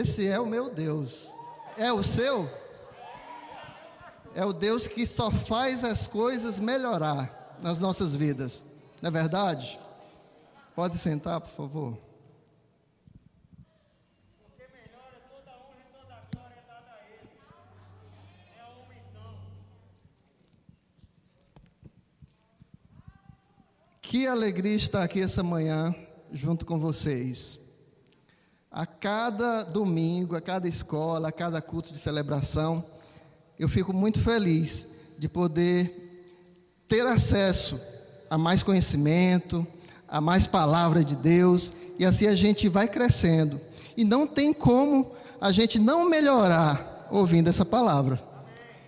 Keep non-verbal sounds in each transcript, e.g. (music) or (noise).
Esse é o meu Deus. É o seu? É o Deus que só faz as coisas melhorar nas nossas vidas. Não é verdade? Pode sentar, por favor. Que alegria estar aqui essa manhã junto com vocês. Cada domingo, a cada escola, a cada culto de celebração, eu fico muito feliz de poder ter acesso a mais conhecimento, a mais palavra de Deus, e assim a gente vai crescendo. E não tem como a gente não melhorar ouvindo essa palavra.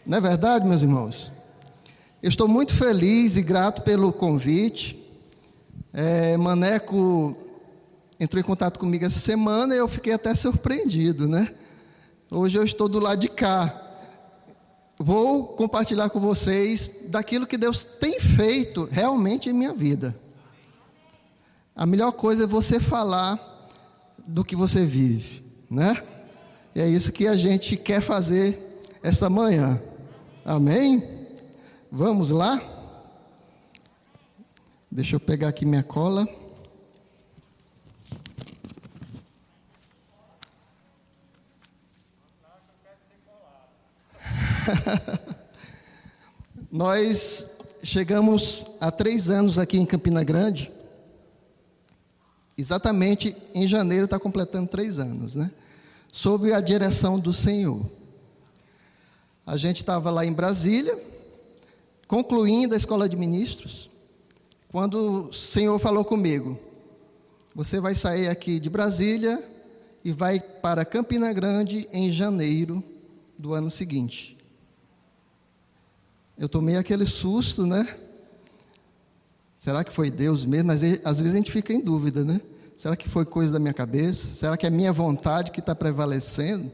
Não é verdade, meus irmãos? Eu estou muito feliz e grato pelo convite. É, Maneco entrou em contato comigo essa semana e eu fiquei até surpreendido, né? Hoje eu estou do lado de cá. Vou compartilhar com vocês daquilo que Deus tem feito realmente em minha vida. A melhor coisa é você falar do que você vive, né? E é isso que a gente quer fazer esta manhã. Amém? Vamos lá? Deixa eu pegar aqui minha cola. (laughs) Nós chegamos há três anos aqui em Campina Grande. Exatamente em janeiro está completando três anos, né? Sob a direção do Senhor. A gente estava lá em Brasília, concluindo a escola de ministros quando o Senhor falou comigo: Você vai sair aqui de Brasília e vai para Campina Grande em janeiro do ano seguinte. Eu tomei aquele susto, né? Será que foi Deus mesmo? Mas às vezes a gente fica em dúvida, né? Será que foi coisa da minha cabeça? Será que é minha vontade que está prevalecendo?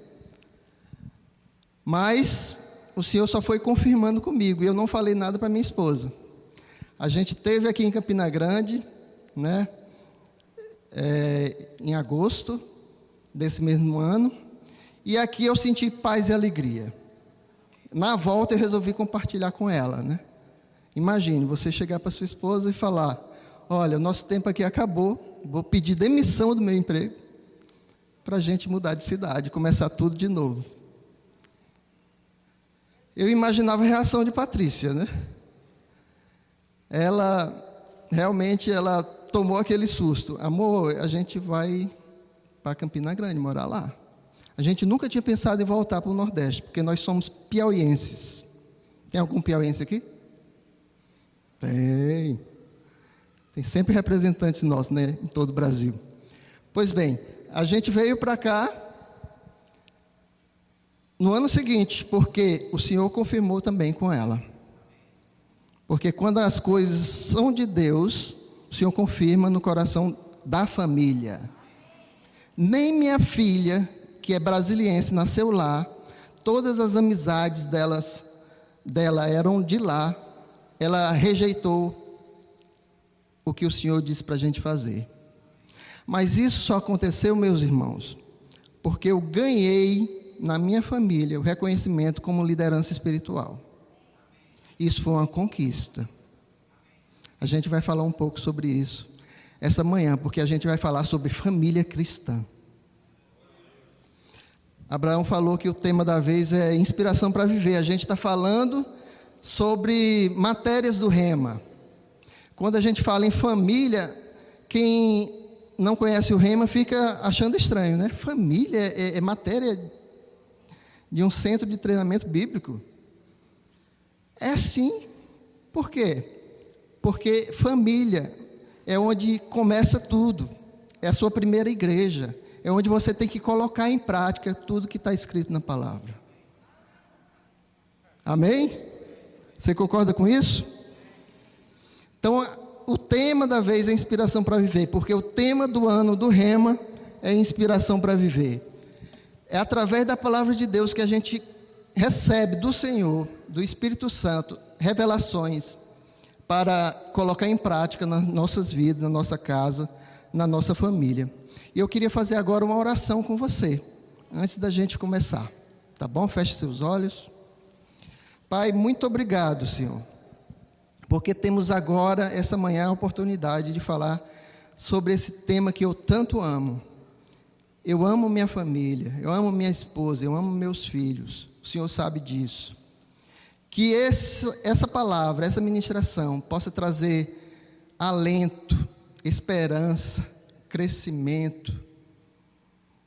Mas o Senhor só foi confirmando comigo e eu não falei nada para minha esposa. A gente teve aqui em Campina Grande, né, é, em agosto desse mesmo ano, e aqui eu senti paz e alegria. Na volta eu resolvi compartilhar com ela, né? Imagine você chegar para sua esposa e falar: Olha, o nosso tempo aqui acabou, vou pedir demissão do meu emprego para a gente mudar de cidade, começar tudo de novo. Eu imaginava a reação de Patrícia, né? ela realmente ela tomou aquele susto. Amor, a gente vai para Campina Grande morar lá. A gente nunca tinha pensado em voltar para o Nordeste, porque nós somos piauienses. Tem algum piauiense aqui? Tem. Tem sempre representantes nossos, né, em todo o Brasil. Pois bem, a gente veio para cá no ano seguinte, porque o Senhor confirmou também com ela. Porque quando as coisas são de Deus, o Senhor confirma no coração da família. Nem minha filha, que é brasiliense, nasceu lá, todas as amizades delas, dela eram de lá, ela rejeitou o que o Senhor disse para a gente fazer. Mas isso só aconteceu, meus irmãos, porque eu ganhei na minha família o reconhecimento como liderança espiritual. Isso foi uma conquista. A gente vai falar um pouco sobre isso essa manhã, porque a gente vai falar sobre família cristã. Abraão falou que o tema da vez é inspiração para viver. A gente está falando sobre matérias do rema. Quando a gente fala em família, quem não conhece o rema fica achando estranho, né? Família é, é matéria de um centro de treinamento bíblico. É sim. Por quê? Porque família é onde começa tudo. É a sua primeira igreja. É onde você tem que colocar em prática tudo que está escrito na palavra. Amém? Você concorda com isso? Então, o tema da vez é inspiração para viver, porque o tema do ano do Rema é inspiração para viver. É através da palavra de Deus que a gente recebe do Senhor, do Espírito Santo, revelações para colocar em prática nas nossas vidas, na nossa casa, na nossa família. E eu queria fazer agora uma oração com você, antes da gente começar. Tá bom? Feche seus olhos. Pai, muito obrigado, Senhor, porque temos agora, essa manhã, a oportunidade de falar sobre esse tema que eu tanto amo. Eu amo minha família, eu amo minha esposa, eu amo meus filhos. O Senhor sabe disso. Que esse, essa palavra, essa ministração, possa trazer alento, esperança, crescimento,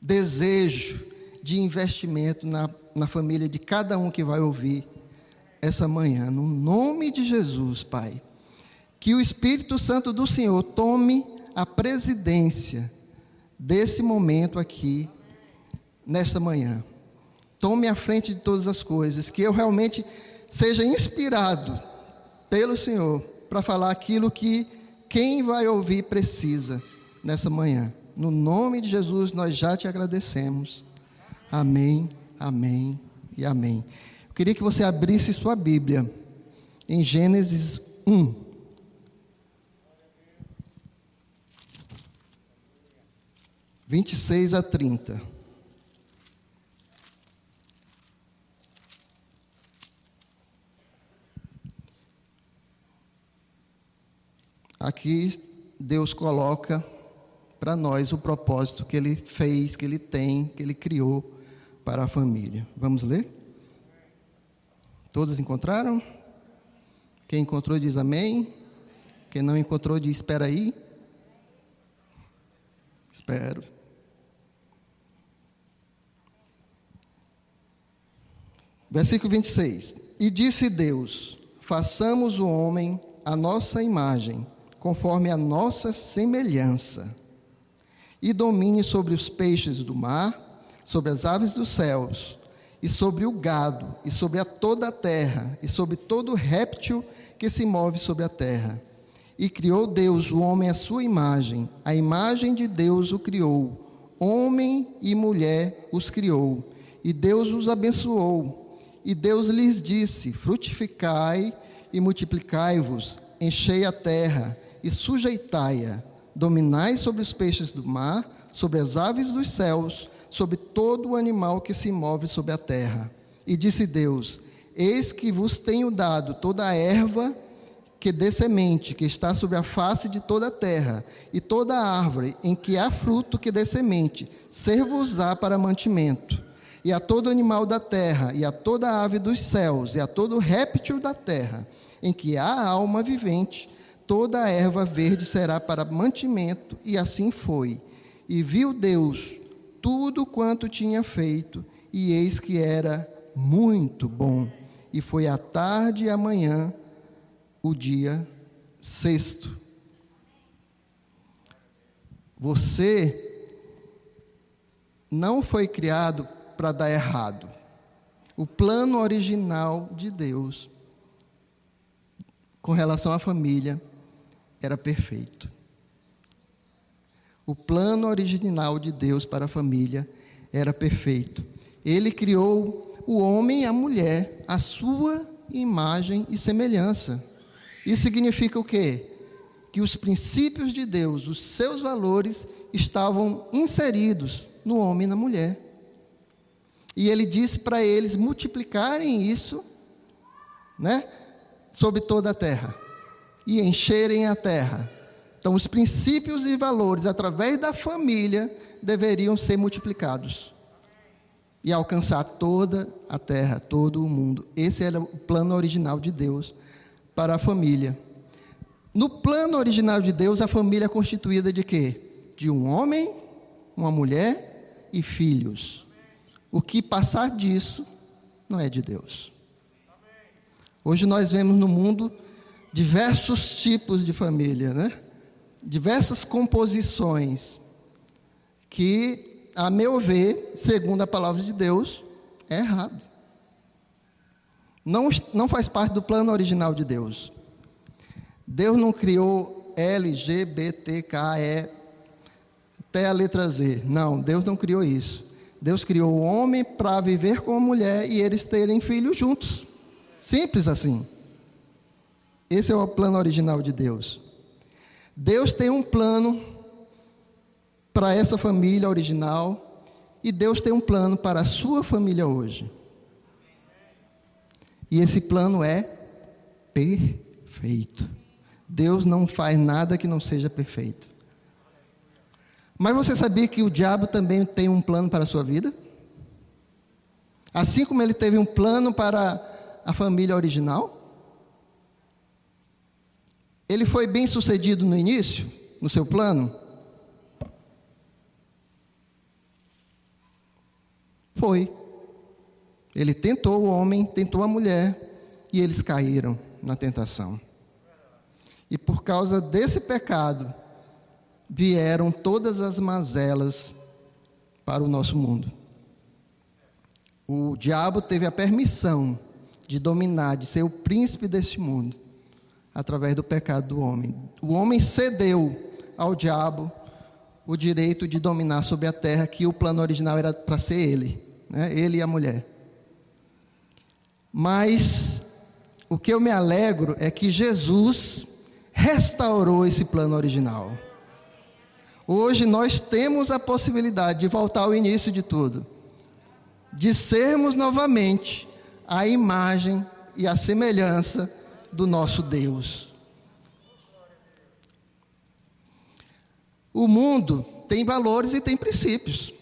desejo de investimento na, na família de cada um que vai ouvir essa manhã. No nome de Jesus, Pai. Que o Espírito Santo do Senhor tome a presidência desse momento aqui, nesta manhã. Tome a frente de todas as coisas, que eu realmente seja inspirado pelo Senhor para falar aquilo que quem vai ouvir precisa nessa manhã. No nome de Jesus, nós já te agradecemos. Amém, amém e amém. Eu queria que você abrisse sua Bíblia em Gênesis 1. Vinte e seis a trinta. Aqui Deus coloca para nós o propósito que Ele fez, que Ele tem, que Ele criou para a família. Vamos ler? Todos encontraram? Quem encontrou diz amém. Quem não encontrou diz espera aí. Espero. Versículo 26. E disse Deus: Façamos o homem a nossa imagem conforme a nossa semelhança, e domine sobre os peixes do mar, sobre as aves dos céus, e sobre o gado, e sobre a toda a terra, e sobre todo réptil que se move sobre a terra. E criou Deus o homem à sua imagem, a imagem de Deus o criou, homem e mulher os criou, e Deus os abençoou. E Deus lhes disse: Frutificai e multiplicai-vos, enchei a terra e sujeitai-a, dominai sobre os peixes do mar, sobre as aves dos céus, sobre todo o animal que se move sobre a terra. E disse Deus: Eis que vos tenho dado toda a erva que dê semente, que está sobre a face de toda a terra, e toda árvore em que há fruto que dê semente, ser-vos-á para mantimento. E a todo animal da terra, e a toda ave dos céus, e a todo réptil da terra, em que há alma vivente, toda a erva verde será para mantimento, e assim foi. E viu Deus tudo quanto tinha feito, e eis que era muito bom. E foi a tarde e a manhã, o dia sexto. Você não foi criado para dar errado. O plano original de Deus com relação à família era perfeito. O plano original de Deus para a família era perfeito. Ele criou o homem e a mulher, a sua imagem e semelhança. Isso significa o quê? Que os princípios de Deus, os seus valores, estavam inseridos no homem e na mulher. E ele disse para eles multiplicarem isso, né, sobre toda a terra e encherem a terra. Então, os princípios e valores, através da família, deveriam ser multiplicados e alcançar toda a terra, todo o mundo. Esse era o plano original de Deus para a família. No plano original de Deus, a família é constituída de quê? De um homem, uma mulher e filhos. O que passar disso não é de Deus. Hoje nós vemos no mundo diversos tipos de família, né? Diversas composições que, a meu ver, segundo a palavra de Deus, é errado. Não, não faz parte do plano original de Deus. Deus não criou L, G, B, T, K, E, até a letra Z. Não, Deus não criou isso. Deus criou o homem para viver com a mulher e eles terem filhos juntos. Simples assim. Esse é o plano original de Deus. Deus tem um plano para essa família original E Deus tem um plano para a sua família hoje. E esse plano é perfeito. Deus não faz nada que não seja perfeito. Mas você sabia que o diabo também tem um plano para a sua vida? Assim como ele teve um plano para a família original? Ele foi bem sucedido no início, no seu plano? Foi. Ele tentou o homem, tentou a mulher, e eles caíram na tentação. E por causa desse pecado, vieram todas as mazelas para o nosso mundo. O diabo teve a permissão de dominar, de ser o príncipe deste mundo, através do pecado do homem. O homem cedeu ao diabo o direito de dominar sobre a terra, que o plano original era para ser ele, né? ele e a mulher. Mas o que eu me alegro é que Jesus restaurou esse plano original. Hoje nós temos a possibilidade de voltar ao início de tudo, de sermos novamente a imagem e a semelhança do nosso Deus. O mundo tem valores e tem princípios.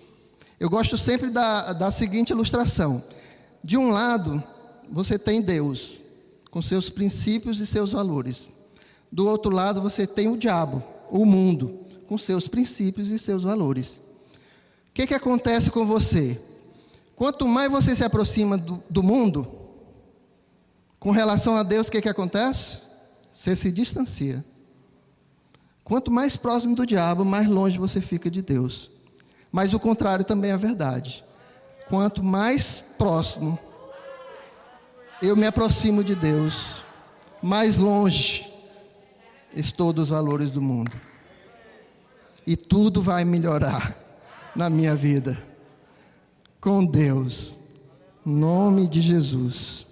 Eu gosto sempre da, da seguinte ilustração: de um lado, você tem Deus, com seus princípios e seus valores. Do outro lado, você tem o diabo, o mundo, com seus princípios e seus valores. O que, que acontece com você? Quanto mais você se aproxima do, do mundo, com relação a Deus, o que, que acontece? Você se distancia. Quanto mais próximo do diabo, mais longe você fica de Deus. Mas o contrário também é verdade. Quanto mais próximo eu me aproximo de Deus, mais longe estou dos valores do mundo. E tudo vai melhorar na minha vida. Com Deus. Nome de Jesus.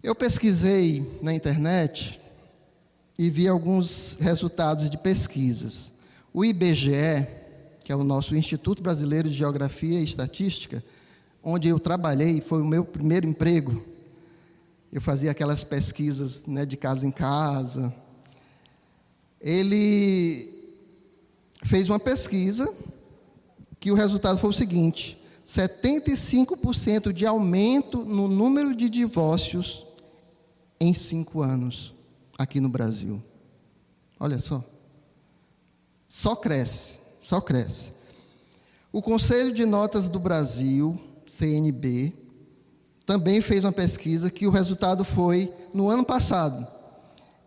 Eu pesquisei na internet e vi alguns resultados de pesquisas. O IBGE, que é o nosso Instituto Brasileiro de Geografia e Estatística, onde eu trabalhei, foi o meu primeiro emprego. Eu fazia aquelas pesquisas né, de casa em casa. Ele fez uma pesquisa que o resultado foi o seguinte: 75% de aumento no número de divórcios em cinco anos aqui no Brasil. Olha só. Só cresce, só cresce. O Conselho de Notas do Brasil CNB, também fez uma pesquisa que o resultado foi, no ano passado,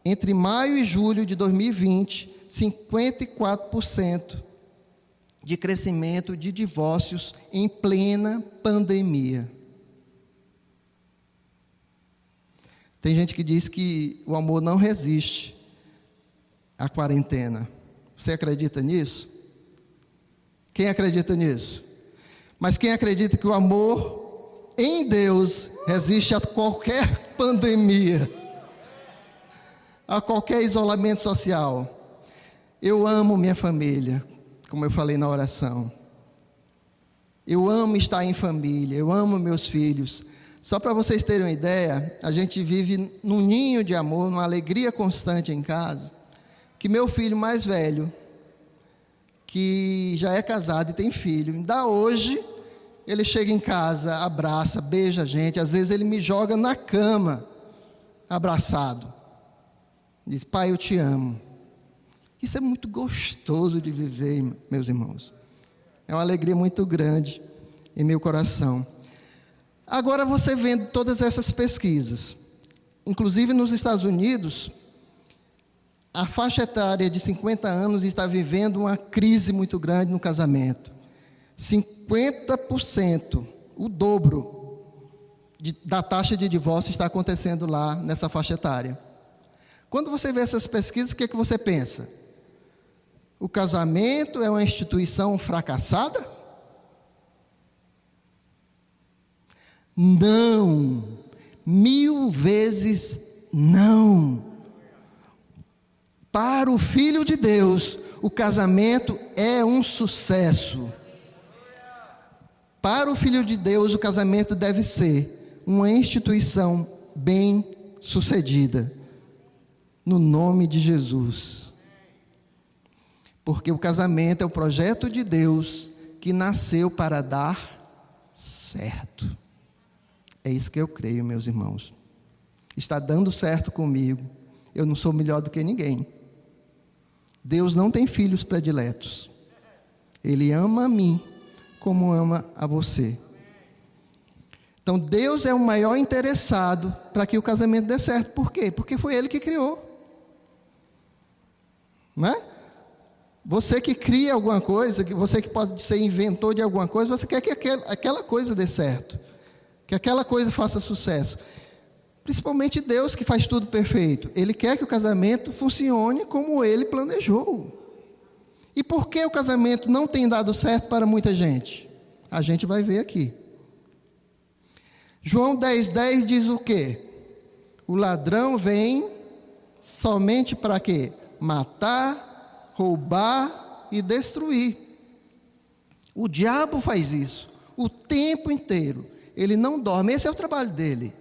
entre maio e julho de 2020, 54% de crescimento de divórcios em plena pandemia. Tem gente que diz que o amor não resiste à quarentena. Você acredita nisso? Quem acredita nisso? Mas quem acredita que o amor em Deus resiste a qualquer pandemia, a qualquer isolamento social. Eu amo minha família, como eu falei na oração. Eu amo estar em família, eu amo meus filhos. Só para vocês terem uma ideia, a gente vive num ninho de amor, numa alegria constante em casa. Que meu filho mais velho, que já é casado e tem filho, ainda hoje ele chega em casa, abraça, beija a gente, às vezes ele me joga na cama, abraçado. Diz: Pai, eu te amo. Isso é muito gostoso de viver, meus irmãos. É uma alegria muito grande em meu coração. Agora você vendo todas essas pesquisas, inclusive nos Estados Unidos, a faixa etária de 50 anos está vivendo uma crise muito grande no casamento. 50%, o dobro de, da taxa de divórcio está acontecendo lá nessa faixa etária. Quando você vê essas pesquisas, o que, é que você pensa? O casamento é uma instituição fracassada? Não, mil vezes não. Para o Filho de Deus, o casamento é um sucesso. Para o filho de Deus, o casamento deve ser uma instituição bem sucedida. No nome de Jesus. Porque o casamento é o projeto de Deus que nasceu para dar certo. É isso que eu creio, meus irmãos. Está dando certo comigo. Eu não sou melhor do que ninguém. Deus não tem filhos prediletos. Ele ama a mim como ama a você. Então Deus é o maior interessado para que o casamento dê certo. Por quê? Porque foi Ele que criou. Não é? Você que cria alguma coisa, você que pode ser inventor de alguma coisa, você quer que aquela coisa dê certo, que aquela coisa faça sucesso. Principalmente Deus que faz tudo perfeito. Ele quer que o casamento funcione como ele planejou. E por que o casamento não tem dado certo para muita gente? A gente vai ver aqui. João 10,10 10 diz o quê? O ladrão vem somente para quê? Matar, roubar e destruir. O diabo faz isso o tempo inteiro. Ele não dorme, esse é o trabalho dele.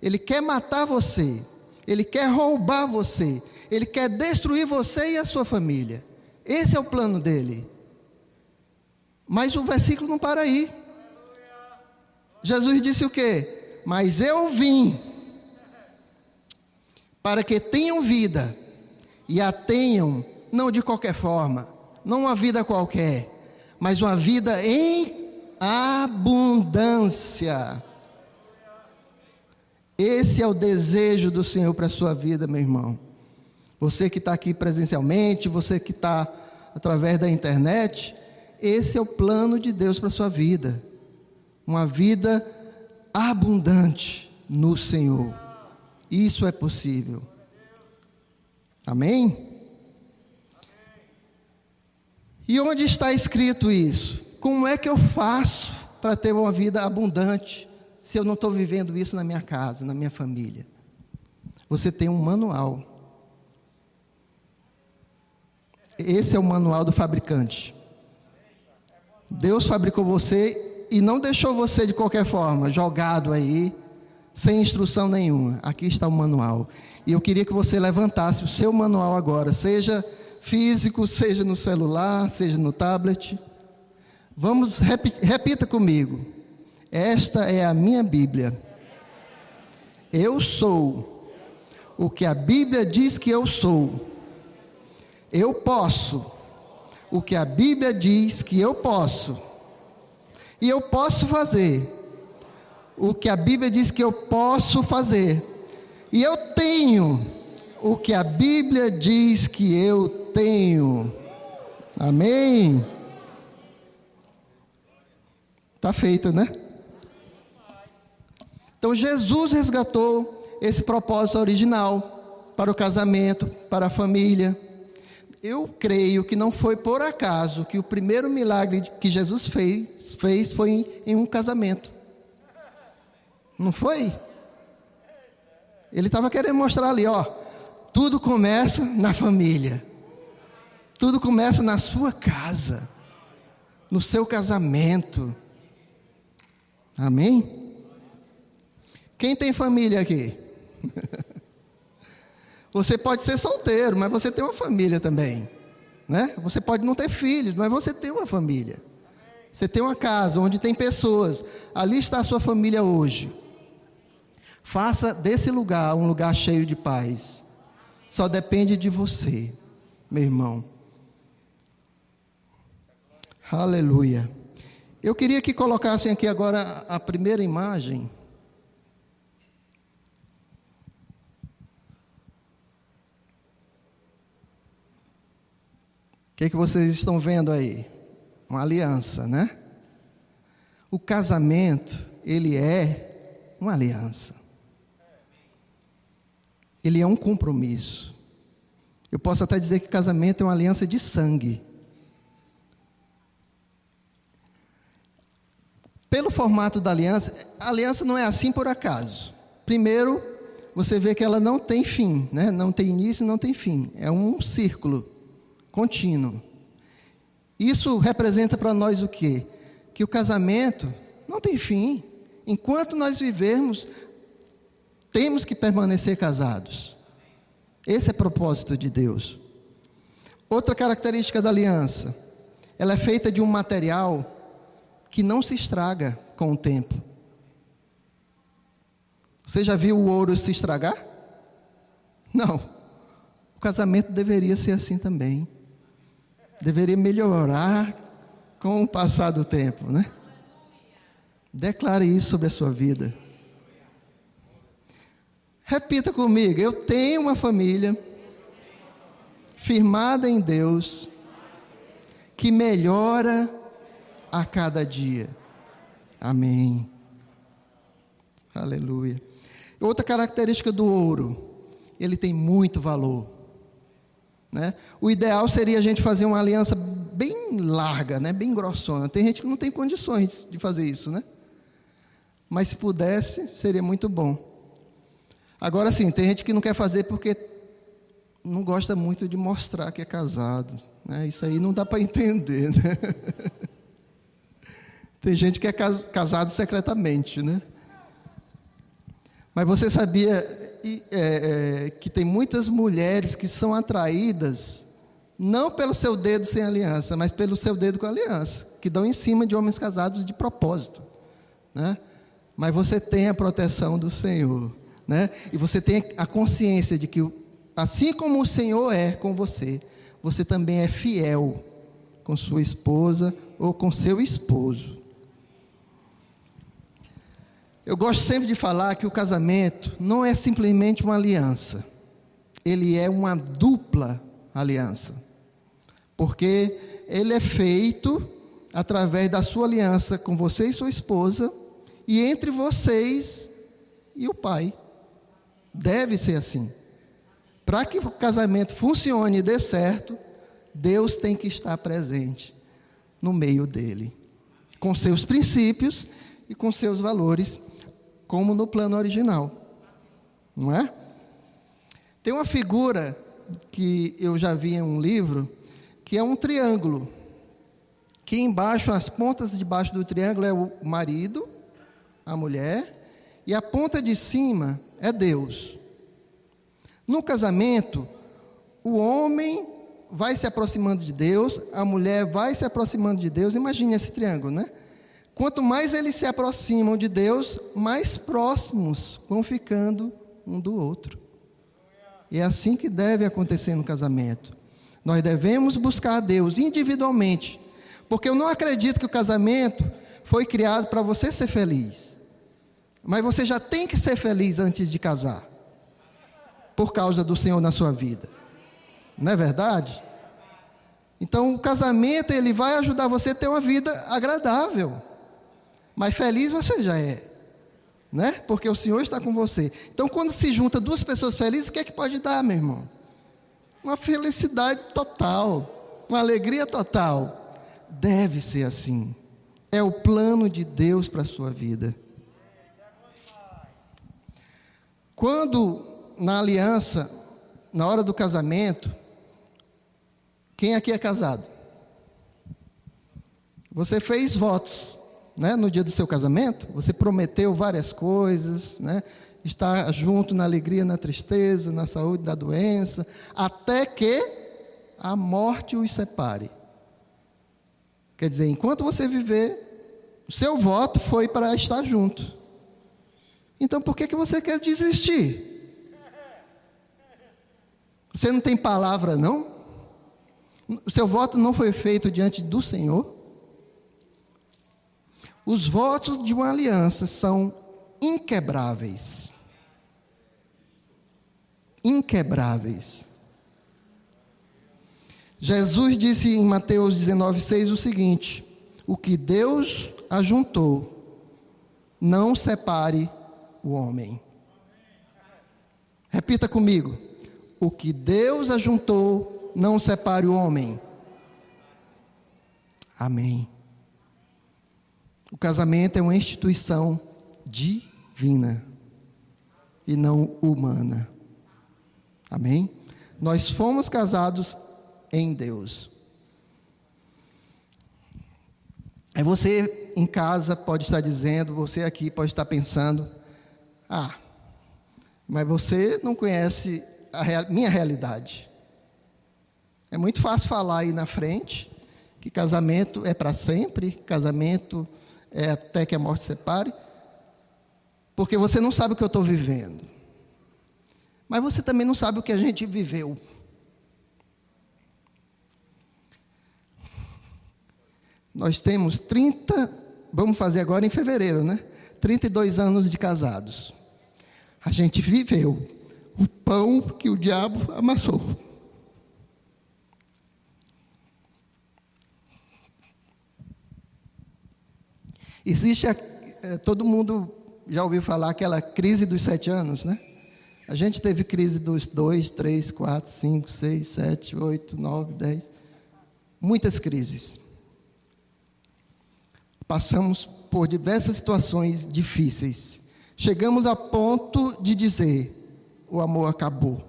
Ele quer matar você, ele quer roubar você, ele quer destruir você e a sua família. Esse é o plano dele. Mas o versículo não para aí. Jesus disse o quê? Mas eu vim para que tenham vida e a tenham não de qualquer forma, não uma vida qualquer, mas uma vida em abundância. Esse é o desejo do Senhor para a sua vida, meu irmão. Você que está aqui presencialmente, você que está através da internet, esse é o plano de Deus para a sua vida. Uma vida abundante no Senhor. Isso é possível. Amém? E onde está escrito isso? Como é que eu faço para ter uma vida abundante se eu não estou vivendo isso na minha casa, na minha família? Você tem um manual Esse é o manual do fabricante. Deus fabricou você e não deixou você de qualquer forma, jogado aí, sem instrução nenhuma. Aqui está o manual. E eu queria que você levantasse o seu manual agora, seja físico, seja no celular, seja no tablet. Vamos, repita comigo. Esta é a minha Bíblia. Eu sou o que a Bíblia diz que eu sou. Eu posso o que a Bíblia diz que eu posso. E eu posso fazer o que a Bíblia diz que eu posso fazer. E eu tenho o que a Bíblia diz que eu tenho. Amém? Está feito, né? Então Jesus resgatou esse propósito original para o casamento, para a família eu creio que não foi por acaso que o primeiro milagre que Jesus fez, fez foi em, em um casamento. Não foi? Ele estava querendo mostrar ali, ó, tudo começa na família. Tudo começa na sua casa, no seu casamento. Amém? Quem tem família aqui? (laughs) Você pode ser solteiro, mas você tem uma família também. Né? Você pode não ter filhos, mas você tem uma família. Você tem uma casa onde tem pessoas. Ali está a sua família hoje. Faça desse lugar um lugar cheio de paz. Só depende de você, meu irmão. Aleluia. Eu queria que colocassem aqui agora a primeira imagem. que, que vocês estão vendo aí? Uma aliança, né? O casamento, ele é uma aliança. Ele é um compromisso. Eu posso até dizer que casamento é uma aliança de sangue. Pelo formato da aliança, a aliança não é assim por acaso. Primeiro, você vê que ela não tem fim, né? não tem início, não tem fim. É um círculo contínuo. Isso representa para nós o quê? Que o casamento não tem fim. Enquanto nós vivermos, temos que permanecer casados. Esse é o propósito de Deus. Outra característica da aliança, ela é feita de um material que não se estraga com o tempo. Você já viu o ouro se estragar? Não. O casamento deveria ser assim também. Deveria melhorar com o passar do tempo, né? Declare isso sobre a sua vida. Repita comigo: eu tenho uma família firmada em Deus que melhora a cada dia. Amém. Aleluia. Outra característica do ouro, ele tem muito valor. Né? O ideal seria a gente fazer uma aliança bem larga, né? bem grossona. Tem gente que não tem condições de fazer isso, né? Mas se pudesse, seria muito bom. Agora sim, tem gente que não quer fazer porque não gosta muito de mostrar que é casado. Né? Isso aí não dá para entender. Né? (laughs) Tem gente que é casado secretamente, né? Mas você sabia é, é, que tem muitas mulheres que são atraídas não pelo seu dedo sem aliança, mas pelo seu dedo com aliança, que dão em cima de homens casados de propósito, né? Mas você tem a proteção do Senhor, né? E você tem a consciência de que assim como o Senhor é com você, você também é fiel com sua esposa ou com seu esposo. Eu gosto sempre de falar que o casamento não é simplesmente uma aliança, ele é uma dupla aliança, porque ele é feito através da sua aliança com você e sua esposa, e entre vocês e o pai. Deve ser assim. Para que o casamento funcione e dê certo, Deus tem que estar presente no meio dele, com seus princípios e com seus valores como no plano original. Não é? Tem uma figura que eu já vi em um livro, que é um triângulo. Que embaixo, as pontas de baixo do triângulo é o marido, a mulher, e a ponta de cima é Deus. No casamento, o homem vai se aproximando de Deus, a mulher vai se aproximando de Deus. Imagine esse triângulo, né? Quanto mais eles se aproximam de Deus, mais próximos vão ficando um do outro. E é assim que deve acontecer no casamento. Nós devemos buscar a Deus individualmente, porque eu não acredito que o casamento foi criado para você ser feliz. Mas você já tem que ser feliz antes de casar, por causa do Senhor na sua vida. Não é verdade? Então, o casamento ele vai ajudar você a ter uma vida agradável. Mas feliz você já é, né? Porque o Senhor está com você. Então, quando se junta duas pessoas felizes, o que é que pode dar, meu irmão? Uma felicidade total, uma alegria total. Deve ser assim. É o plano de Deus para a sua vida. Quando na aliança, na hora do casamento, quem aqui é casado? Você fez votos né, no dia do seu casamento, você prometeu várias coisas, né, estar junto na alegria, na tristeza, na saúde, da doença, até que a morte os separe. Quer dizer, enquanto você viver, o seu voto foi para estar junto. Então por que, que você quer desistir? Você não tem palavra, não? O seu voto não foi feito diante do Senhor? Os votos de uma aliança são inquebráveis. Inquebráveis. Jesus disse em Mateus 19,6 o seguinte: O que Deus ajuntou, não separe o homem. Repita comigo: O que Deus ajuntou, não separe o homem. Amém. O casamento é uma instituição divina e não humana. Amém? Nós fomos casados em Deus. Aí você em casa pode estar dizendo, você aqui pode estar pensando: ah, mas você não conhece a real, minha realidade. É muito fácil falar aí na frente que casamento é para sempre, casamento é até que a morte separe, porque você não sabe o que eu estou vivendo. Mas você também não sabe o que a gente viveu. Nós temos 30, vamos fazer agora em fevereiro, né? 32 anos de casados. A gente viveu o pão que o diabo amassou. Existe, a, é, todo mundo já ouviu falar aquela crise dos sete anos, né? A gente teve crise dos dois, três, quatro, cinco, seis, sete, oito, nove, dez. Muitas crises. Passamos por diversas situações difíceis. Chegamos a ponto de dizer: o amor acabou.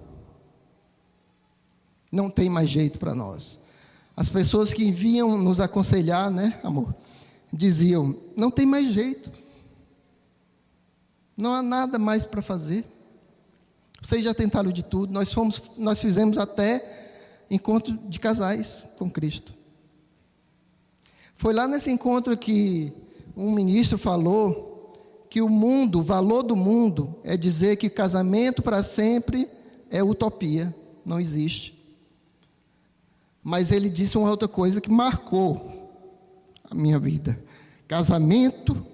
Não tem mais jeito para nós. As pessoas que vinham nos aconselhar, né, amor? Diziam: não tem mais jeito, não há nada mais para fazer. Vocês já tentaram de tudo, nós, fomos, nós fizemos até encontro de casais com Cristo. Foi lá nesse encontro que um ministro falou que o mundo, o valor do mundo, é dizer que casamento para sempre é utopia, não existe. Mas ele disse uma outra coisa que marcou a minha vida. Casamento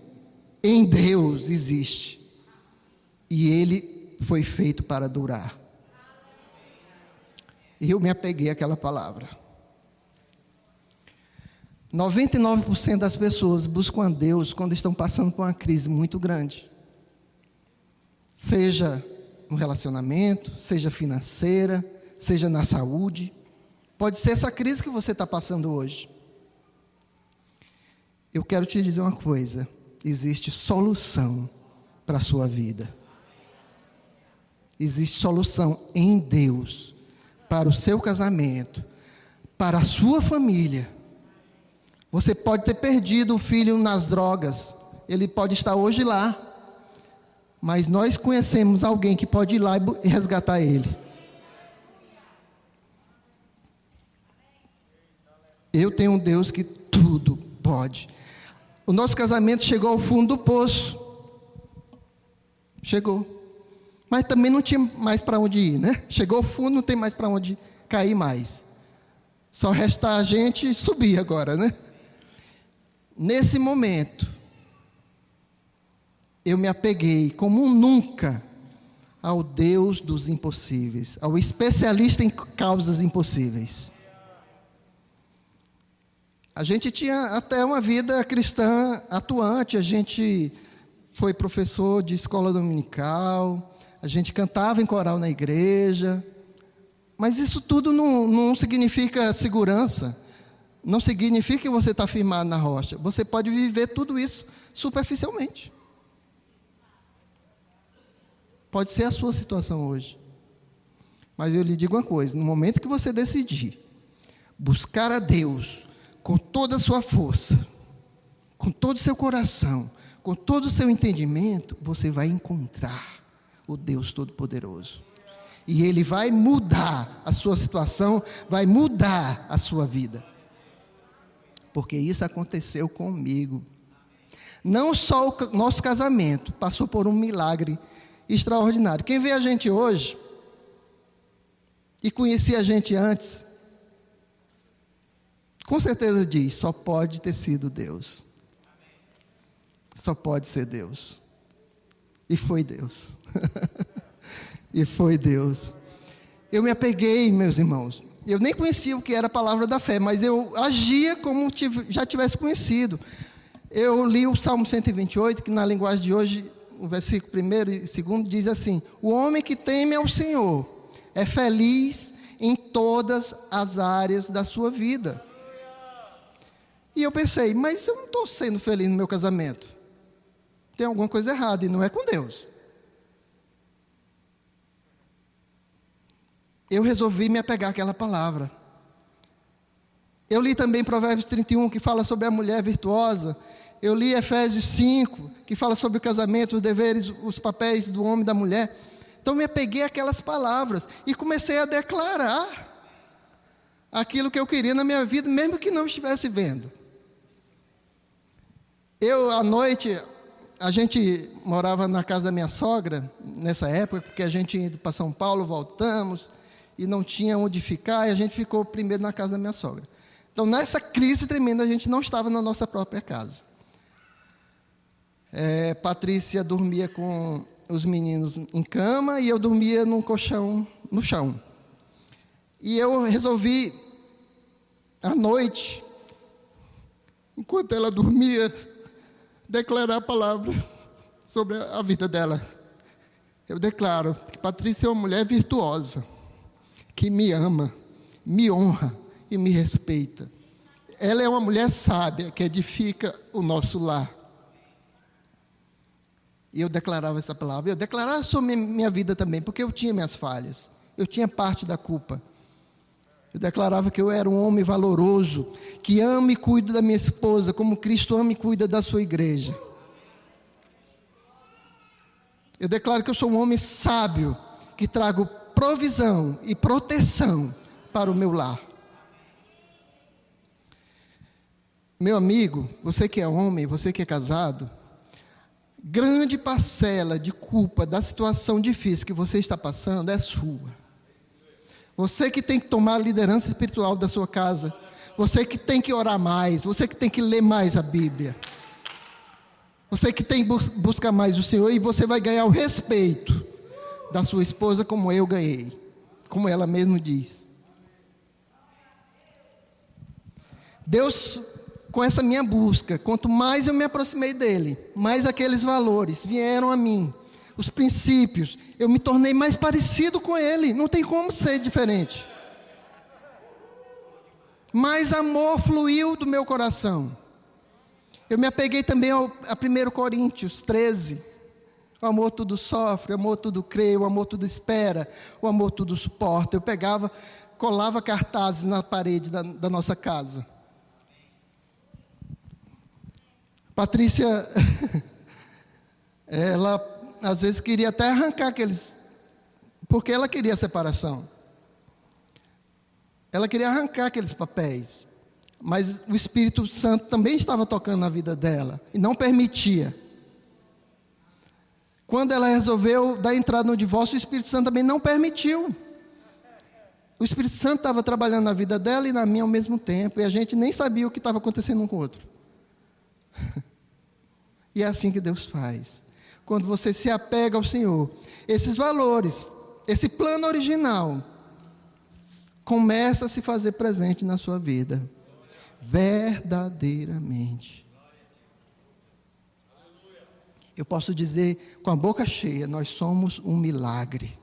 em Deus existe. E ele foi feito para durar. E eu me apeguei àquela palavra. 99% das pessoas buscam a Deus quando estão passando por uma crise muito grande. Seja no relacionamento, seja financeira, seja na saúde. Pode ser essa crise que você está passando hoje. Eu quero te dizer uma coisa: existe solução para a sua vida. Existe solução em Deus para o seu casamento, para a sua família. Você pode ter perdido o filho nas drogas, ele pode estar hoje lá, mas nós conhecemos alguém que pode ir lá e resgatar ele. Eu tenho um Deus que tudo pode. O nosso casamento chegou ao fundo do poço. Chegou. Mas também não tinha mais para onde ir, né? Chegou ao fundo, não tem mais para onde cair mais. Só resta a gente subir agora, né? Nesse momento, eu me apeguei como nunca ao Deus dos impossíveis, ao especialista em causas impossíveis. A gente tinha até uma vida cristã atuante, a gente foi professor de escola dominical, a gente cantava em coral na igreja, mas isso tudo não, não significa segurança, não significa que você está firmado na rocha. Você pode viver tudo isso superficialmente. Pode ser a sua situação hoje. Mas eu lhe digo uma coisa: no momento que você decidir buscar a Deus, com toda a sua força, com todo o seu coração, com todo o seu entendimento, você vai encontrar o Deus Todo-Poderoso. E Ele vai mudar a sua situação, vai mudar a sua vida. Porque isso aconteceu comigo. Não só o nosso casamento passou por um milagre extraordinário. Quem vê a gente hoje e conhecia a gente antes, com certeza diz: só pode ter sido Deus. Só pode ser Deus. E foi Deus. (laughs) e foi Deus. Eu me apeguei, meus irmãos. Eu nem conhecia o que era a palavra da fé, mas eu agia como já tivesse conhecido. Eu li o Salmo 128, que na linguagem de hoje, o versículo 1 e 2 diz assim: O homem que teme ao Senhor é feliz em todas as áreas da sua vida. E eu pensei, mas eu não estou sendo feliz no meu casamento. Tem alguma coisa errada e não é com Deus. Eu resolvi me apegar àquela palavra. Eu li também Provérbios 31, que fala sobre a mulher virtuosa. Eu li Efésios 5, que fala sobre o casamento, os deveres, os papéis do homem e da mulher. Então me apeguei àquelas palavras e comecei a declarar aquilo que eu queria na minha vida, mesmo que não estivesse vendo. Eu, à noite, a gente morava na casa da minha sogra, nessa época, porque a gente ia para São Paulo, voltamos, e não tinha onde ficar, e a gente ficou primeiro na casa da minha sogra. Então, nessa crise tremenda, a gente não estava na nossa própria casa. É, Patrícia dormia com os meninos em cama e eu dormia num colchão no chão. E eu resolvi, à noite, enquanto ela dormia, declarar a palavra (laughs) sobre a vida dela. Eu declaro que Patrícia é uma mulher virtuosa, que me ama, me honra e me respeita. Ela é uma mulher sábia que edifica o nosso lar. E eu declarava essa palavra. Eu declarava sobre minha vida também, porque eu tinha minhas falhas. Eu tinha parte da culpa. Eu declarava que eu era um homem valoroso, que ama e cuida da minha esposa, como Cristo ama e cuida da sua igreja. Eu declaro que eu sou um homem sábio, que trago provisão e proteção para o meu lar. Meu amigo, você que é homem, você que é casado, grande parcela de culpa da situação difícil que você está passando é sua. Você que tem que tomar a liderança espiritual da sua casa. Você que tem que orar mais. Você que tem que ler mais a Bíblia. Você que tem que bus buscar mais o Senhor e você vai ganhar o respeito da sua esposa como eu ganhei. Como ela mesmo diz. Deus, com essa minha busca, quanto mais eu me aproximei dele, mais aqueles valores vieram a mim os princípios, eu me tornei mais parecido com Ele, não tem como ser diferente. Mais amor fluiu do meu coração. Eu me apeguei também ao, a 1 Coríntios 13. O amor tudo sofre, o amor tudo crê, o amor tudo espera, o amor tudo suporta. Eu pegava, colava cartazes na parede da, da nossa casa. Patrícia, (laughs) ela às vezes queria até arrancar aqueles. Porque ela queria a separação. Ela queria arrancar aqueles papéis. Mas o Espírito Santo também estava tocando na vida dela e não permitia. Quando ela resolveu dar entrada no divórcio, o Espírito Santo também não permitiu. O Espírito Santo estava trabalhando na vida dela e na minha ao mesmo tempo, e a gente nem sabia o que estava acontecendo um com o outro. (laughs) e é assim que Deus faz quando você se apega ao Senhor. Esses valores, esse plano original, começa a se fazer presente na sua vida. Verdadeiramente. Eu posso dizer com a boca cheia: nós somos um milagre.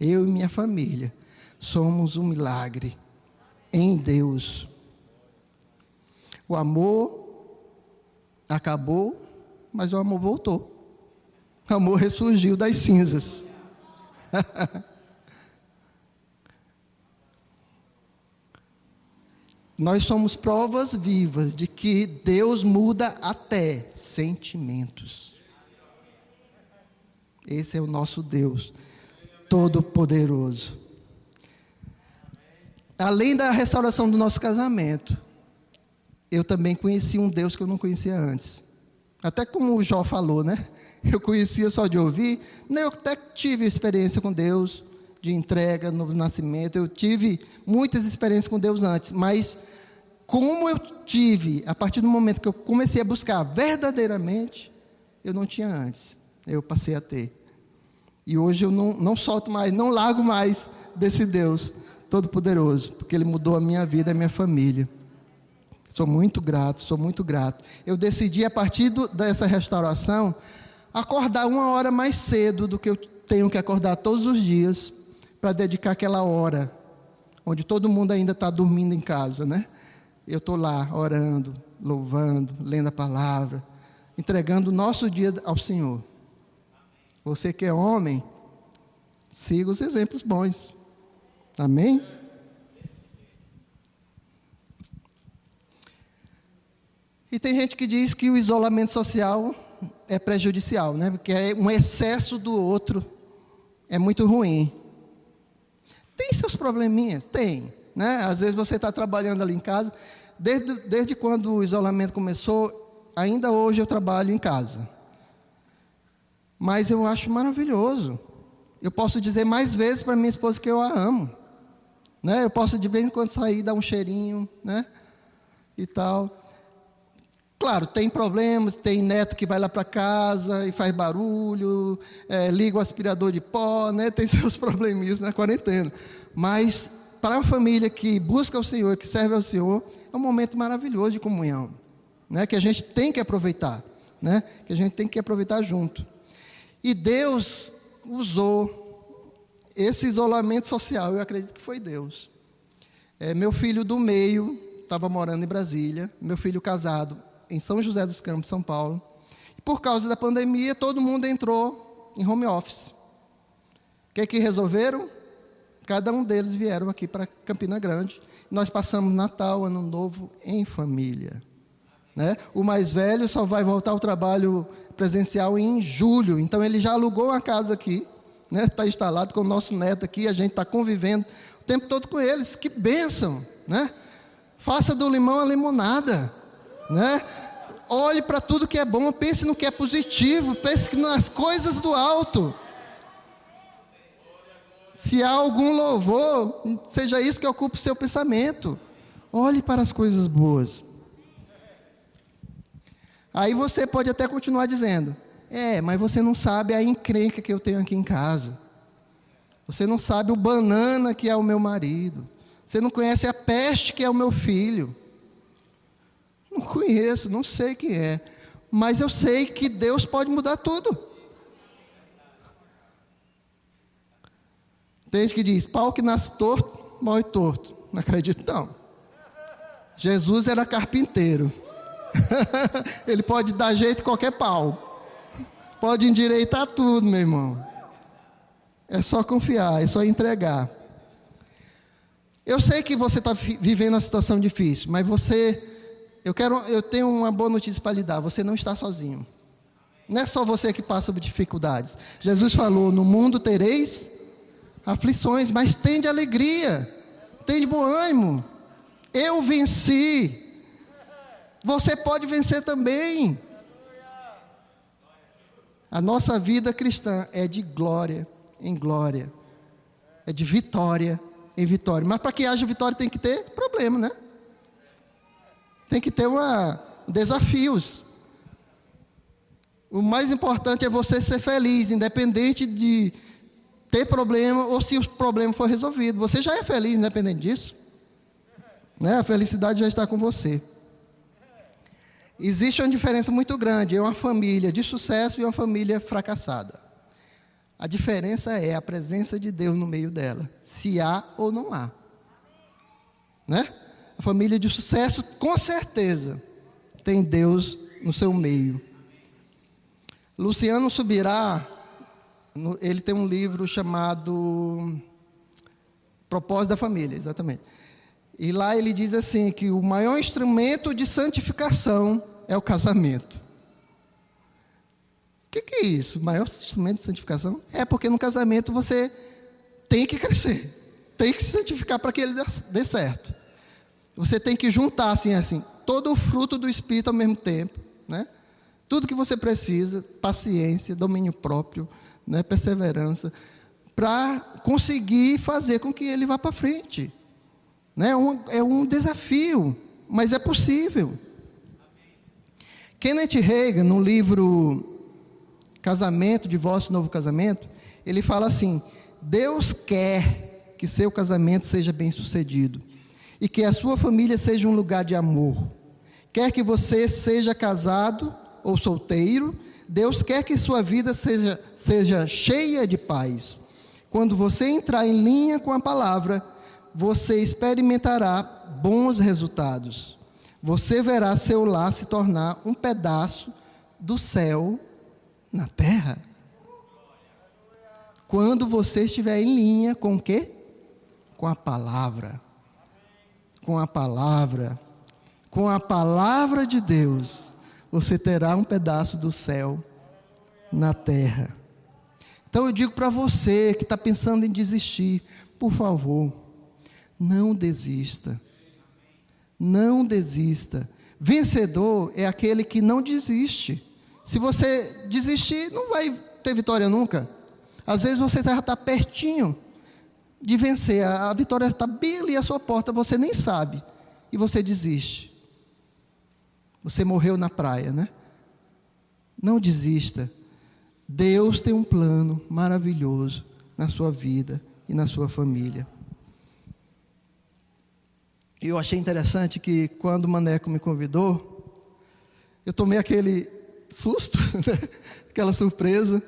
Eu e minha família somos um milagre em Deus. O amor acabou, mas o amor voltou. Amor ressurgiu das cinzas. (laughs) Nós somos provas vivas de que Deus muda até sentimentos. Esse é o nosso Deus, Todo-Poderoso. Além da restauração do nosso casamento, eu também conheci um Deus que eu não conhecia antes. Até como o Jó falou, né? Eu conhecia só de ouvir. Eu até tive experiência com Deus, de entrega no nascimento. Eu tive muitas experiências com Deus antes, mas como eu tive, a partir do momento que eu comecei a buscar verdadeiramente, eu não tinha antes. Eu passei a ter. E hoje eu não, não solto mais, não largo mais desse Deus Todo-Poderoso, porque Ele mudou a minha vida e a minha família. Sou muito grato, sou muito grato. Eu decidi, a partir do, dessa restauração, acordar uma hora mais cedo do que eu tenho que acordar todos os dias para dedicar aquela hora onde todo mundo ainda está dormindo em casa, né? Eu estou lá orando, louvando, lendo a palavra, entregando o nosso dia ao Senhor. Você que é homem, siga os exemplos bons. Amém? E tem gente que diz que o isolamento social é prejudicial, né? Porque é um excesso do outro é muito ruim. Tem seus probleminhas? Tem. Né? Às vezes você está trabalhando ali em casa. Desde, desde quando o isolamento começou, ainda hoje eu trabalho em casa. Mas eu acho maravilhoso. Eu posso dizer mais vezes para minha esposa que eu a amo. Né? Eu posso de vez em quando sair, dar um cheirinho, né? E tal. Claro, tem problemas, tem neto que vai lá para casa e faz barulho, é, liga o aspirador de pó, né? tem (laughs) seus probleminhas na quarentena. Mas para a família que busca o Senhor, que serve ao Senhor, é um momento maravilhoso de comunhão, né? que a gente tem que aproveitar, né? que a gente tem que aproveitar junto. E Deus usou esse isolamento social, eu acredito que foi Deus. É, meu filho do meio estava morando em Brasília, meu filho casado em São José dos Campos, São Paulo. E por causa da pandemia, todo mundo entrou em home office. O que, que resolveram? Cada um deles vieram aqui para Campina Grande. Nós passamos Natal, Ano Novo em família. Né? O mais velho só vai voltar ao trabalho presencial em julho. Então ele já alugou uma casa aqui, está né? Tá instalado com o nosso neto aqui, a gente está convivendo o tempo todo com eles. Que bênção! Né? Faça do limão a limonada. Né? Olhe para tudo que é bom, pense no que é positivo, pense nas coisas do alto. Se há algum louvor, seja isso que ocupe o seu pensamento. Olhe para as coisas boas. Aí você pode até continuar dizendo: É, mas você não sabe a encrenca que eu tenho aqui em casa. Você não sabe o banana que é o meu marido. Você não conhece a peste que é o meu filho. Não conheço, não sei quem é. Mas eu sei que Deus pode mudar tudo. Tem gente que diz: pau que nasce torto, morre torto. Não acredito, não. Jesus era carpinteiro. (laughs) Ele pode dar jeito em qualquer pau. Pode endireitar tudo, meu irmão. É só confiar, é só entregar. Eu sei que você está vivendo uma situação difícil, mas você eu quero, eu tenho uma boa notícia para lhe dar. Você não está sozinho. Não é só você que passa por dificuldades. Jesus falou: No mundo tereis aflições, mas tem de alegria, tem de bom ânimo. Eu venci. Você pode vencer também. A nossa vida cristã é de glória em glória, é de vitória em vitória. Mas para que haja vitória tem que ter problema, né? Tem que ter uma, desafios. O mais importante é você ser feliz, independente de ter problema ou se o problema for resolvido. Você já é feliz, independente disso. Né? A felicidade já está com você. Existe uma diferença muito grande em uma família de sucesso e uma família fracassada. A diferença é a presença de Deus no meio dela, se há ou não há. Né? Família de sucesso, com certeza, tem Deus no seu meio. Luciano Subirá, ele tem um livro chamado Propósito da Família, exatamente. E lá ele diz assim que o maior instrumento de santificação é o casamento. O que, que, é isso? O maior instrumento de santificação? É porque no casamento você tem que crescer, tem que se santificar para que ele dê certo. Você tem que juntar assim, assim, todo o fruto do Espírito ao mesmo tempo, né? Tudo que você precisa, paciência, domínio próprio, né? perseverança, para conseguir fazer com que ele vá para frente. Né? É, um, é um desafio, mas é possível. Kenneth Reagan, no livro Casamento, Divórcio Novo Casamento, ele fala assim: Deus quer que seu casamento seja bem sucedido e que a sua família seja um lugar de amor. Quer que você seja casado ou solteiro, Deus quer que sua vida seja, seja cheia de paz. Quando você entrar em linha com a palavra, você experimentará bons resultados. Você verá seu lar se tornar um pedaço do céu na terra. Quando você estiver em linha com o quê? Com a palavra com a palavra, com a palavra de Deus, você terá um pedaço do céu na terra. Então eu digo para você que está pensando em desistir, por favor, não desista. Não desista. Vencedor é aquele que não desiste. Se você desistir, não vai ter vitória nunca. Às vezes você já está pertinho de vencer, a vitória está bem ali à sua porta, você nem sabe, e você desiste. Você morreu na praia, né? Não desista. Deus tem um plano maravilhoso na sua vida e na sua família. Eu achei interessante que quando o Maneco me convidou, eu tomei aquele susto, (laughs) né? aquela surpresa.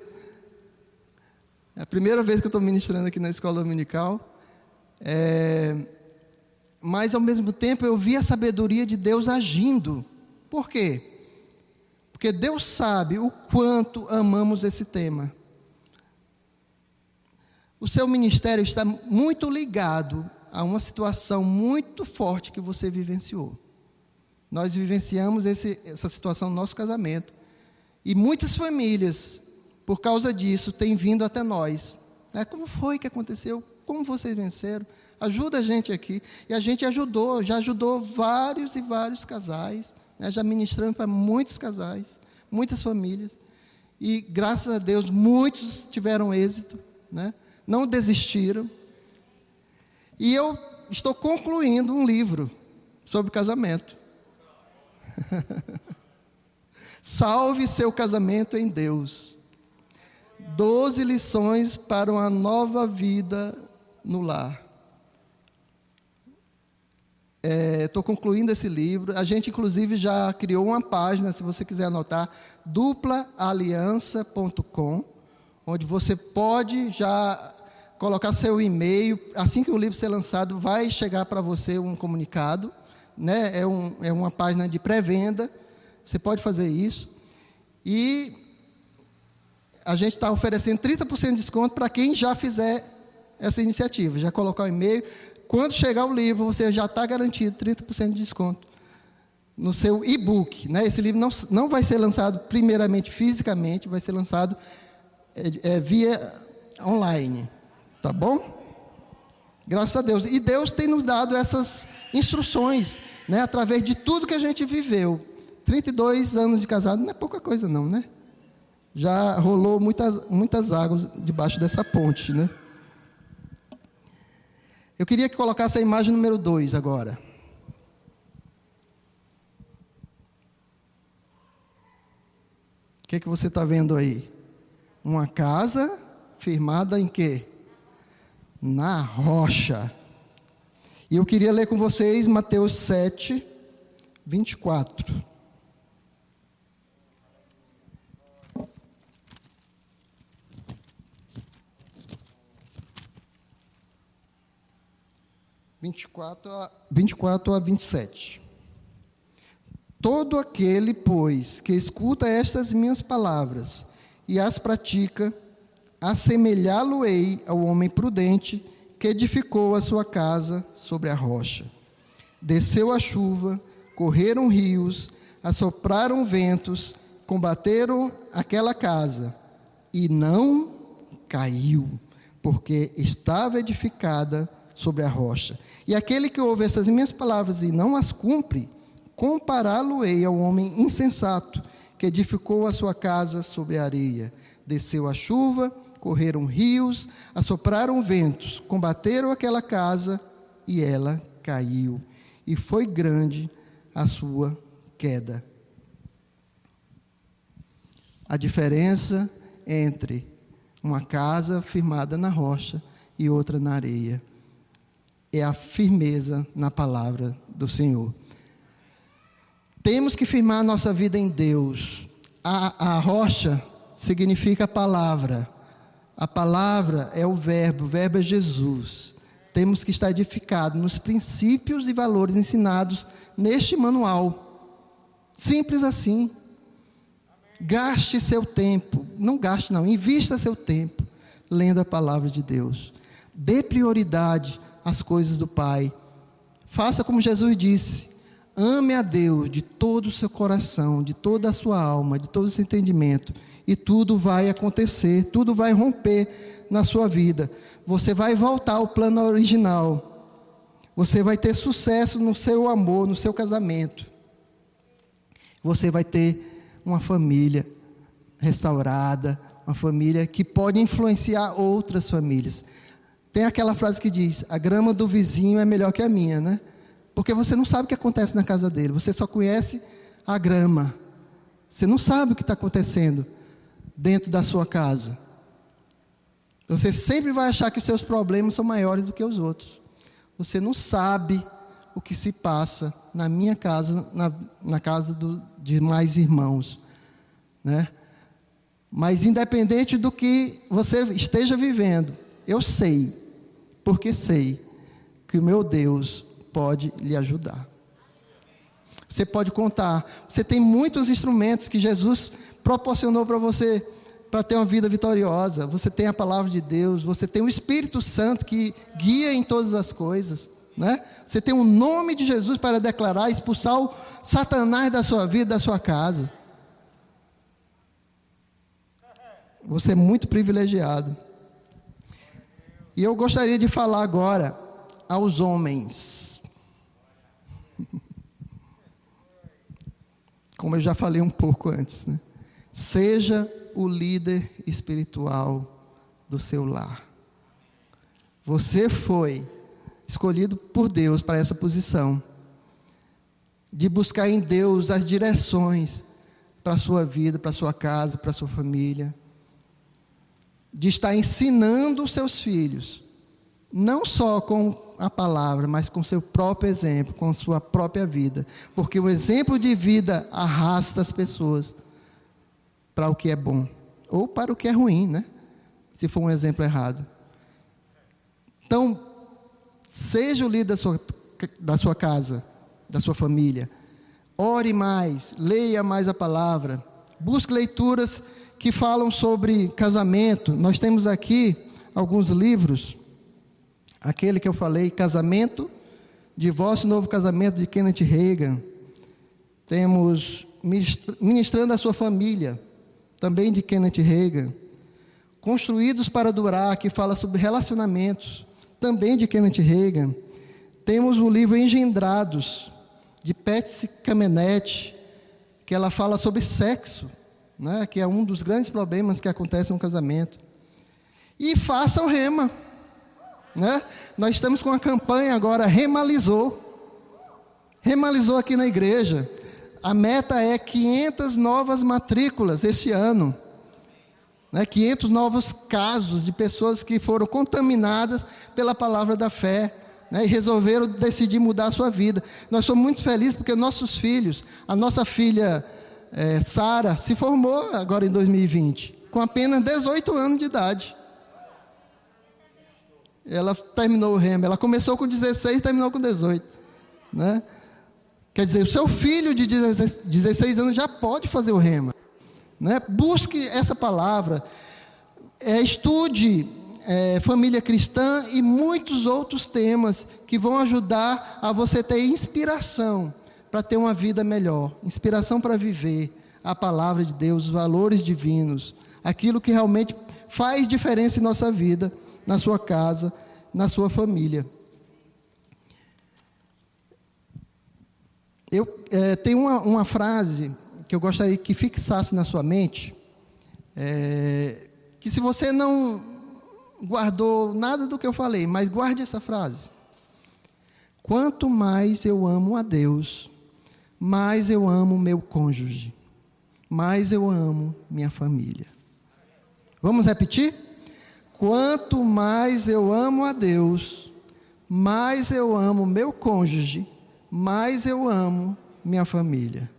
É a primeira vez que eu estou ministrando aqui na escola dominical. É, mas ao mesmo tempo eu vi a sabedoria de Deus agindo. Por quê? Porque Deus sabe o quanto amamos esse tema. O seu ministério está muito ligado a uma situação muito forte que você vivenciou. Nós vivenciamos esse, essa situação no nosso casamento. E muitas famílias, por causa disso, têm vindo até nós. Né? Como foi que aconteceu? Como vocês venceram? Ajuda a gente aqui. E a gente ajudou, já ajudou vários e vários casais, né? já ministrando para muitos casais, muitas famílias. E graças a Deus, muitos tiveram êxito, né? não desistiram. E eu estou concluindo um livro sobre casamento. (laughs) Salve seu casamento em Deus. Doze lições para uma nova vida no lar. Estou é, concluindo esse livro. A gente, inclusive, já criou uma página, se você quiser anotar, duplaaliança.com, onde você pode já colocar seu e-mail. Assim que o livro ser lançado, vai chegar para você um comunicado. Né? É, um, é uma página de pré-venda. Você pode fazer isso. E a gente está oferecendo 30% de desconto para quem já fizer essa iniciativa. Já colocar o e-mail. Quando chegar o livro, você já está garantido 30% de desconto no seu e-book. Né? Esse livro não, não vai ser lançado primeiramente fisicamente, vai ser lançado é, é, via online. Tá bom? Graças a Deus. E Deus tem nos dado essas instruções, né, através de tudo que a gente viveu. 32 anos de casado não é pouca coisa não, né? Já rolou muitas, muitas águas debaixo dessa ponte, né? Eu queria que colocasse a imagem número 2 agora. O que, é que você está vendo aí? Uma casa firmada em quê? na rocha. E eu queria ler com vocês Mateus 7, 24. Vinte e quatro a, vinte e quatro a vinte e sete. Todo aquele, pois, que escuta estas minhas palavras e as pratica, assemelhá-lo-ei ao homem prudente que edificou a sua casa sobre a rocha. Desceu a chuva, correram rios, assopraram ventos, combateram aquela casa, e não caiu, porque estava edificada sobre a rocha. E aquele que ouve essas minhas palavras e não as cumpre, compará-lo-ei ao homem insensato, que edificou a sua casa sobre a areia. Desceu a chuva, correram rios, assopraram ventos, combateram aquela casa e ela caiu. E foi grande a sua queda. A diferença entre uma casa firmada na rocha e outra na areia é a firmeza na palavra do Senhor. Temos que firmar nossa vida em Deus. A, a rocha significa palavra. A palavra é o verbo, o verbo é Jesus. Temos que estar edificados nos princípios e valores ensinados neste manual. Simples assim. Gaste seu tempo, não gaste não, invista seu tempo lendo a palavra de Deus. Dê prioridade às coisas do Pai. Faça como Jesus disse: ame a Deus de todo o seu coração, de toda a sua alma, de todo o seu entendimento, e tudo vai acontecer, tudo vai romper na sua vida. Você vai voltar ao plano original. Você vai ter sucesso no seu amor, no seu casamento. Você vai ter uma família restaurada, uma família que pode influenciar outras famílias. Tem aquela frase que diz: a grama do vizinho é melhor que a minha, né? Porque você não sabe o que acontece na casa dele, você só conhece a grama. Você não sabe o que está acontecendo dentro da sua casa. Você sempre vai achar que seus problemas são maiores do que os outros. Você não sabe o que se passa na minha casa, na, na casa do, de mais irmãos, né? Mas independente do que você esteja vivendo, eu sei porque sei que o meu Deus pode lhe ajudar. Você pode contar. Você tem muitos instrumentos que Jesus proporcionou para você para ter uma vida vitoriosa. Você tem a palavra de Deus, você tem o Espírito Santo que guia em todas as coisas, né? Você tem o nome de Jesus para declarar, expulsar o Satanás da sua vida, da sua casa. Você é muito privilegiado. E eu gostaria de falar agora aos homens. (laughs) Como eu já falei um pouco antes, né? Seja o líder espiritual do seu lar. Você foi escolhido por Deus para essa posição de buscar em Deus as direções para a sua vida, para a sua casa, para a sua família de estar ensinando os seus filhos, não só com a palavra, mas com seu próprio exemplo, com sua própria vida, porque o exemplo de vida arrasta as pessoas para o que é bom ou para o que é ruim, né? Se for um exemplo errado. Então, seja o líder da sua, da sua casa, da sua família. Ore mais, leia mais a palavra, busque leituras que falam sobre casamento. Nós temos aqui alguns livros. Aquele que eu falei, Casamento, Divórcio e Novo Casamento, de Kenneth Reagan. Temos Ministrando a Sua Família, também de Kenneth Reagan. Construídos para Durar, que fala sobre relacionamentos, também de Kenneth Reagan. Temos o livro Engendrados, de Patsy Kamenet, que ela fala sobre sexo né, que é um dos grandes problemas que acontece no casamento. E faça o rema. Né? Nós estamos com uma campanha agora, remalizou. Remalizou aqui na igreja. A meta é 500 novas matrículas este ano. Né? 500 novos casos de pessoas que foram contaminadas pela palavra da fé. Né? E resolveram decidir mudar a sua vida. Nós somos muito felizes porque nossos filhos, a nossa filha é, Sara se formou agora em 2020, com apenas 18 anos de idade. Ela terminou o remo. Ela começou com 16 e terminou com 18. Né? Quer dizer, o seu filho de 16, 16 anos já pode fazer o rema. Né? Busque essa palavra. É, estude é, família cristã e muitos outros temas que vão ajudar a você ter inspiração para ter uma vida melhor, inspiração para viver a palavra de Deus, os valores divinos, aquilo que realmente faz diferença em nossa vida, na sua casa, na sua família. Eu é, tenho uma, uma, frase que eu gostaria que fixasse na sua mente, é, que se você não guardou nada do que eu falei, mas guarde essa frase. Quanto mais eu amo a Deus, mais eu amo meu cônjuge, mais eu amo minha família. Vamos repetir? Quanto mais eu amo a Deus, mais eu amo meu cônjuge, mais eu amo minha família.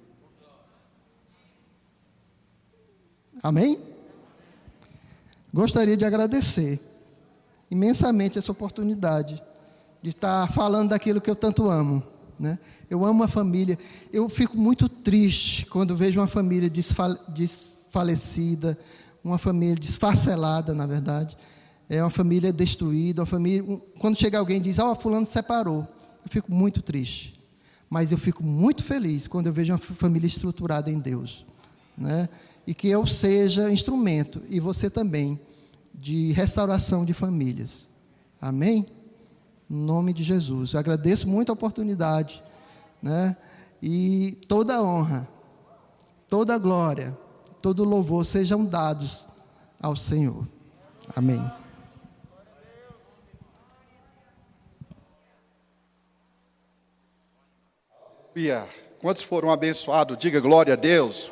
Amém? Gostaria de agradecer imensamente essa oportunidade de estar falando daquilo que eu tanto amo. Né? Eu amo a família. Eu fico muito triste quando vejo uma família desfalecida, uma família desfacelada, na verdade. É uma família destruída, uma família. Quando chega alguém e diz, ó, oh, fulano separou. Eu fico muito triste. mas eu fico muito feliz quando eu vejo uma família estruturada em Deus, né? E que eu seja instrumento e você também de restauração de famílias. Amém? Em nome de Jesus. Eu agradeço muito a oportunidade, né? E toda honra, toda glória, todo louvor sejam dados ao Senhor. Amém. Quantos foram abençoados? Diga glória a Deus.